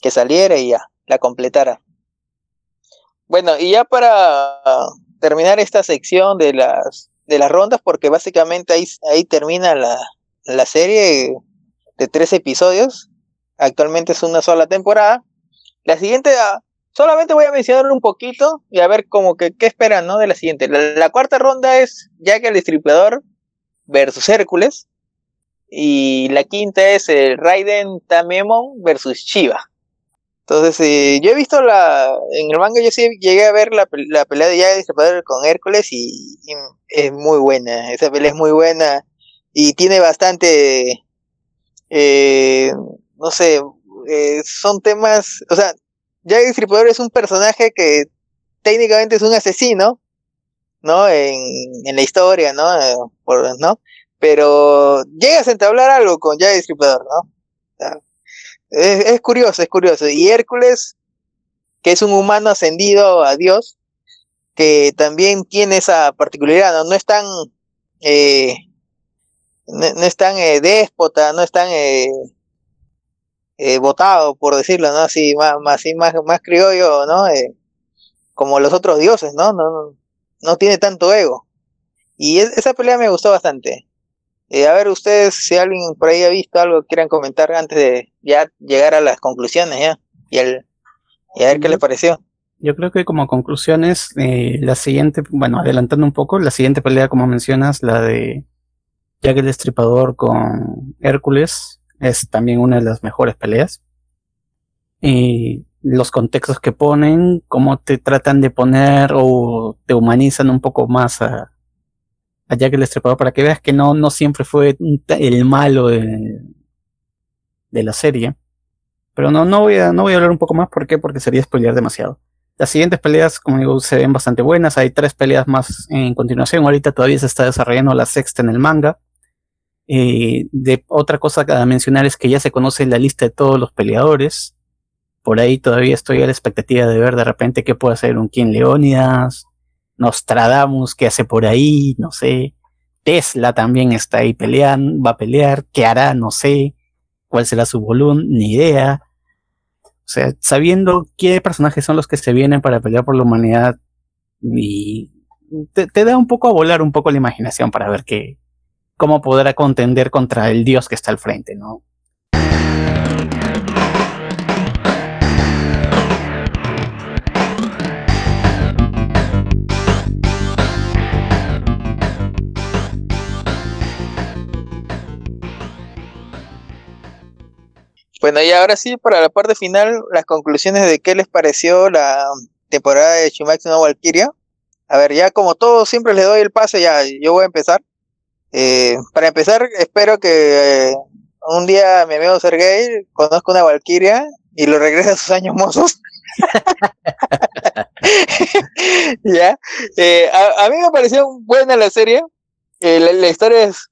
que saliera y ya la completara. Bueno, y ya para terminar esta sección de las, de las rondas, porque básicamente ahí, ahí termina la, la serie de tres episodios. Actualmente es una sola temporada. La siguiente, ah, solamente voy a mencionar un poquito y a ver como que qué esperan, ¿no? De la siguiente. La, cuarta ronda es Jack el Destripador versus Hércules. Y la quinta es el Raiden Tamemon versus Shiva. Entonces, eh, yo he visto la. En el manga, yo sí llegué a ver la, la pelea de Jack Destripador con Hércules y, es muy buena. Esa pelea es muy buena y tiene bastante. Eh, no sé, eh, son temas. O sea, Jack Destripador es un personaje que técnicamente es un asesino, ¿no? En, en la historia, ¿no? Eh, por, ¿no? Pero llegas a entablar algo con Jack Destripador, ¿no? Es, es, curioso, es curioso. Y Hércules, que es un humano ascendido a Dios, que también tiene esa particularidad, no, no es tan, eh, no, no, es tan eh, déspota, no es tan eh, votado, por decirlo, ¿no? Así, más, más, más, más criollo, ¿no? como los otros dioses, ¿no? No, no tiene tanto ego. Y es, esa pelea me gustó bastante. Eh, a ver, ustedes, si alguien por ahí ha visto algo que quieran comentar antes de ya llegar a las conclusiones, ¿ya? Y, el, y a ver qué les pareció. Yo creo que como conclusiones, eh, la siguiente, bueno, adelantando un poco, la siguiente pelea, como mencionas, la de Jack el Destripador con Hércules, es también una de las mejores peleas. Y los contextos que ponen, cómo te tratan de poner o te humanizan un poco más a, a Jack el Destripador para que veas que no, no siempre fue el malo de, la serie. Pero no, no, voy a, no voy a hablar un poco más. ¿Por qué? Porque sería spoilear demasiado. Las siguientes peleas, como digo, se ven bastante buenas. Hay tres peleas más en continuación. Ahorita todavía se está desarrollando la sexta en el manga. Eh, de otra cosa a mencionar es que ya se conoce la lista de todos los peleadores. Por ahí todavía estoy a la expectativa de ver de repente qué puede hacer un King Leonidas, Nostradamus, qué hace por ahí, no sé. Tesla también está ahí peleando, va a pelear, qué hará, no sé. Cuál será su volumen, ni idea. O sea, sabiendo qué personajes son los que se vienen para pelear por la humanidad, y te, te da un poco a volar un poco la imaginación para ver qué, cómo podrá contender contra el dios que está al frente, ¿no? Bueno, y ahora sí, para la parte final, las conclusiones de qué les pareció la temporada de Shumaxi no Valkyria. A ver, ya como todo, siempre les doy el pase, ya yo voy a empezar. Eh, para empezar, espero que eh, un día mi amigo Sergey conozca una Valkyria y lo regrese a sus años mozos. ya, eh, a, mí me pareció buena la serie. La, la, historia es,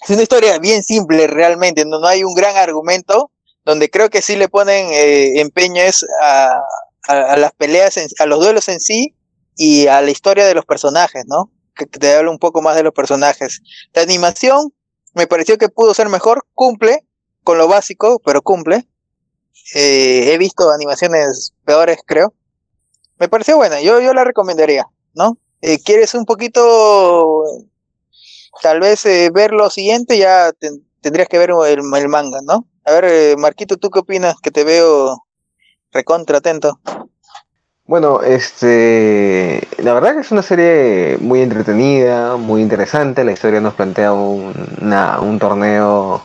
es una historia bien simple realmente, no, no hay un gran argumento donde creo que sí le ponen eh, empeño es a, a, las peleas, en, a los duelos en sí y a la historia de los personajes, ¿no? Que, te habla un poco más de los personajes. La animación me pareció que pudo ser mejor, cumple con lo básico, pero cumple. Eh, he visto animaciones peores, creo. Me pareció buena, yo, yo la recomendaría, ¿no? Eh, ¿Quieres un poquito, tal vez eh, ver lo siguiente? Ya te, tendrías que ver el manga, ¿no? A ver, eh, Marquito, ¿tú qué opinas? Que te veo recontra atento. Bueno, este, la verdad que es una serie muy entretenida, muy interesante. La historia nos plantea un, una, un torneo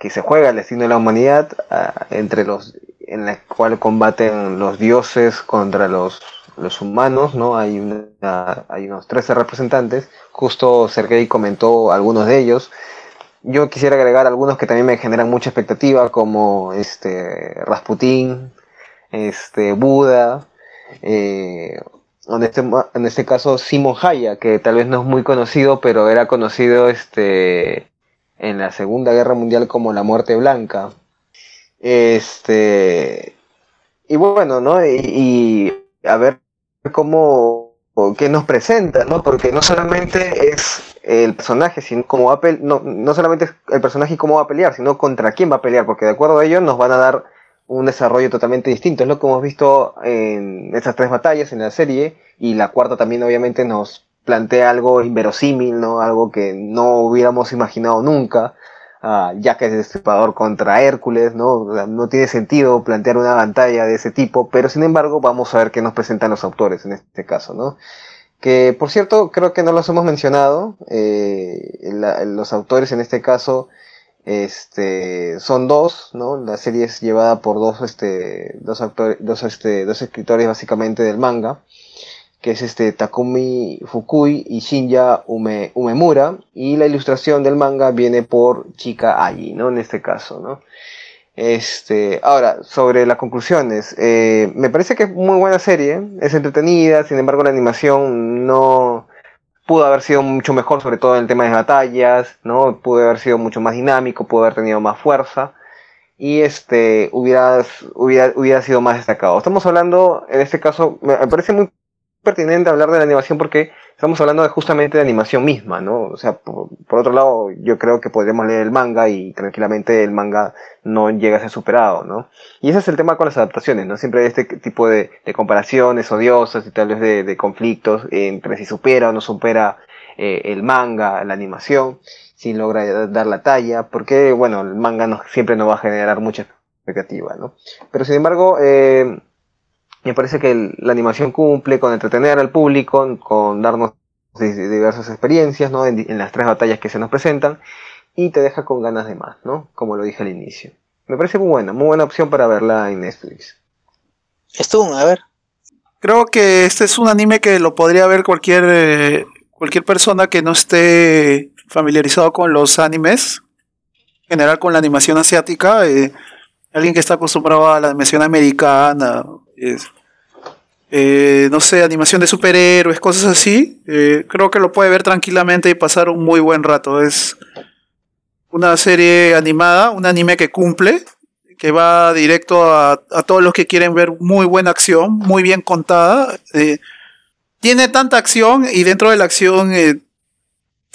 que se juega al destino de la humanidad uh, entre los, en el cual combaten los dioses contra los, los humanos, ¿no? Hay, una, hay unos 13 representantes. Justo Sergei comentó algunos de ellos. Yo quisiera agregar algunos que también me generan mucha expectativa, como este Rasputín, este Buda, eh, en, este, en este caso Simon Haya, que tal vez no es muy conocido, pero era conocido este, en la Segunda Guerra Mundial como la Muerte Blanca. Este, y bueno, ¿no? Y, y a ver cómo que nos presenta, ¿no? Porque no solamente es el personaje, sino cómo va no, no solamente el personaje y cómo va a pelear, sino contra quién va a pelear, porque de acuerdo a ello nos van a dar un desarrollo totalmente distinto. Es lo que hemos visto en esas tres batallas en la serie, y la cuarta también obviamente nos plantea algo inverosímil, ¿no? Algo que no hubiéramos imaginado nunca. Uh, ya que es destripador contra Hércules, ¿no? No tiene sentido plantear una pantalla de ese tipo, pero sin embargo vamos a ver qué nos presentan los autores en este caso, ¿no? Que por cierto creo que no los hemos mencionado, eh, los autores en este caso Este, son dos, ¿no? La serie es llevada por dos, este, dos actores, dos, este, dos escritores básicamente del manga, que es este Takumi Fukui y Shinya Ume, Umemura, y la ilustración del manga viene por Chika Ayi, ¿no? En este caso, ¿no? Este, ahora, sobre las conclusiones, eh, me parece que es muy buena serie, es entretenida, sin embargo la animación no pudo haber sido mucho mejor, sobre todo en el tema de batallas, ¿no? Pudo haber sido mucho más dinámico, pudo haber tenido más fuerza y este hubiera, hubiera, hubiera sido más destacado. Estamos hablando, en este caso, me parece muy pertinente hablar de la animación porque estamos hablando de justamente de animación misma, ¿no? O sea, por, otro lado, yo creo que podríamos leer el manga y tranquilamente el manga no llega a ser superado, ¿no? Y ese es el tema con las adaptaciones, ¿no? Siempre hay este tipo de, comparaciones odiosas y tal vez de, conflictos entre si supera o no supera eh, el manga, la animación, si logra dar la talla, porque, bueno, el manga no, siempre no va a generar mucha expectativa, ¿no? Pero sin embargo, eh, me parece que la animación cumple con entretener al público, con darnos diversas experiencias ¿no? en, las tres batallas que se nos presentan y te deja con ganas de más, ¿no? Como lo dije al inicio. Me parece muy buena, muy buena opción para verla en Netflix. Estuvo, a ver. Creo que este es un anime que lo podría ver cualquier, eh, cualquier persona que no esté familiarizado con los animes, en general con la animación asiática, eh, alguien que está acostumbrado a la animación americana, eh, no sé, animación de superhéroes, cosas así, eh, creo que lo puede ver tranquilamente y pasar un muy buen rato. Es una serie animada, un anime que cumple, que va directo a, todos los que quieren ver muy buena acción, muy bien contada. Eh, tiene tanta acción y dentro de la acción se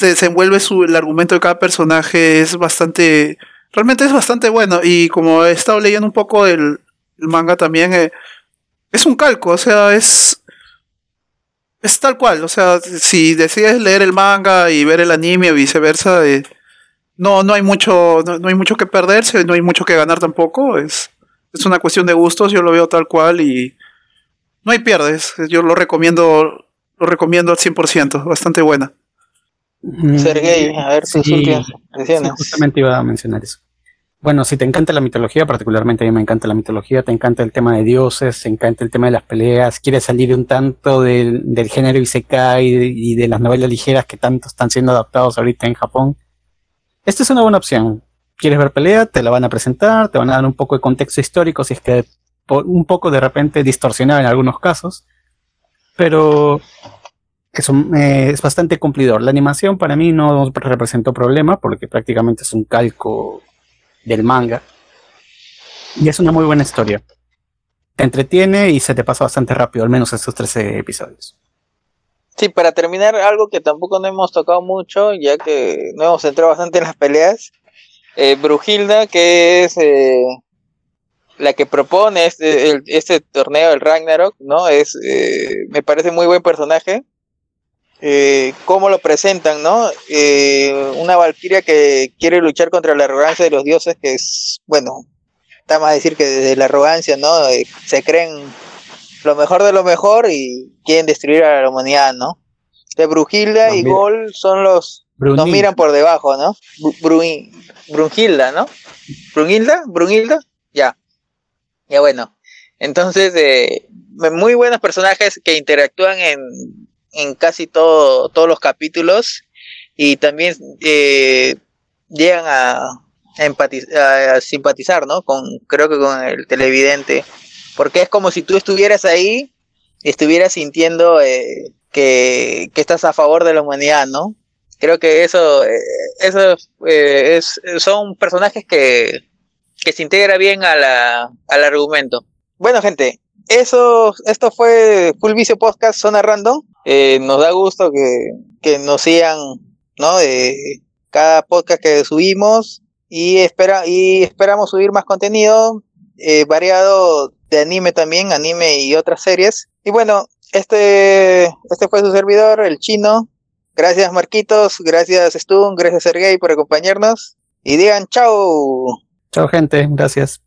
desenvuelve su, el argumento de cada personaje, es bastante, realmente es bastante bueno. Y como he estado leyendo un poco el, el manga también, es un calco, o sea, es. Es tal cual, o sea, si decides leer el manga y ver el anime o viceversa, eh, no, no hay mucho, no, hay mucho que perderse, no hay mucho que ganar tampoco. Es, es una cuestión de gustos, yo lo veo tal cual y no hay pierdes. Yo lo recomiendo, lo recomiendo al 100%, bastante buena. Sergey, a ver sus últimas justamente iba a mencionar eso. Bueno, si te encanta la mitología, particularmente a mí me encanta la mitología, te encanta el tema de dioses, te encanta el tema de las peleas, quieres salir un tanto del, del género Isekai y, y de las novelas ligeras que tanto están siendo adaptados ahorita en Japón, esta es una buena opción. ¿Quieres ver pelea? Te la van a presentar, te van a dar un poco de contexto histórico, si es que un poco de repente distorsionado en algunos casos, pero eso, eh, es bastante cumplidor. La animación para mí no representó problema porque prácticamente es un calco del manga. Y es una muy buena historia. Te entretiene y se te pasa bastante rápido, al menos estos 13 episodios. Sí, para terminar, algo que tampoco no hemos tocado mucho, ya que no hemos entrado bastante en las peleas. Eh, Brujilda, que es eh, la que propone este, este torneo, el Ragnarok, ¿no? Es, eh, me parece muy buen personaje eh, cómo lo presentan, ¿no? Eh, una valquiria que quiere luchar contra la arrogancia de los dioses, que es, bueno, está más decir que desde la arrogancia, ¿no? Eh, se creen lo mejor de lo mejor y quieren destruir a la humanidad, ¿no? De Brujilda y Gol son los... Nos miran por debajo, ¿no? Brunhilda, ¿no? Brunhilda, Brunhilda, ya. Ya bueno. Entonces, eh, muy buenos personajes que interactúan en en casi todo, todos los capítulos y también eh, llegan a, empatizar, simpatizar, ¿no? Con, creo que con el televidente, porque es como si tú estuvieras ahí y estuvieras sintiendo eh, que, estás a favor de la humanidad, ¿no? Creo que eso, eh, eso es, son personajes que, que se integra bien a la, al argumento. Bueno, gente, eso, esto fue Full Vicio Podcast Zona Random. Eh, nos da gusto que, nos sigan, ¿no? De cada podcast que subimos y, espera, y esperamos subir más contenido eh, variado de anime también, anime y otras series. Y bueno, este, este fue su servidor, el chino. Gracias Marquitos, gracias Stun, gracias Sergey por acompañarnos. Y digan chao. Chao gente, gracias.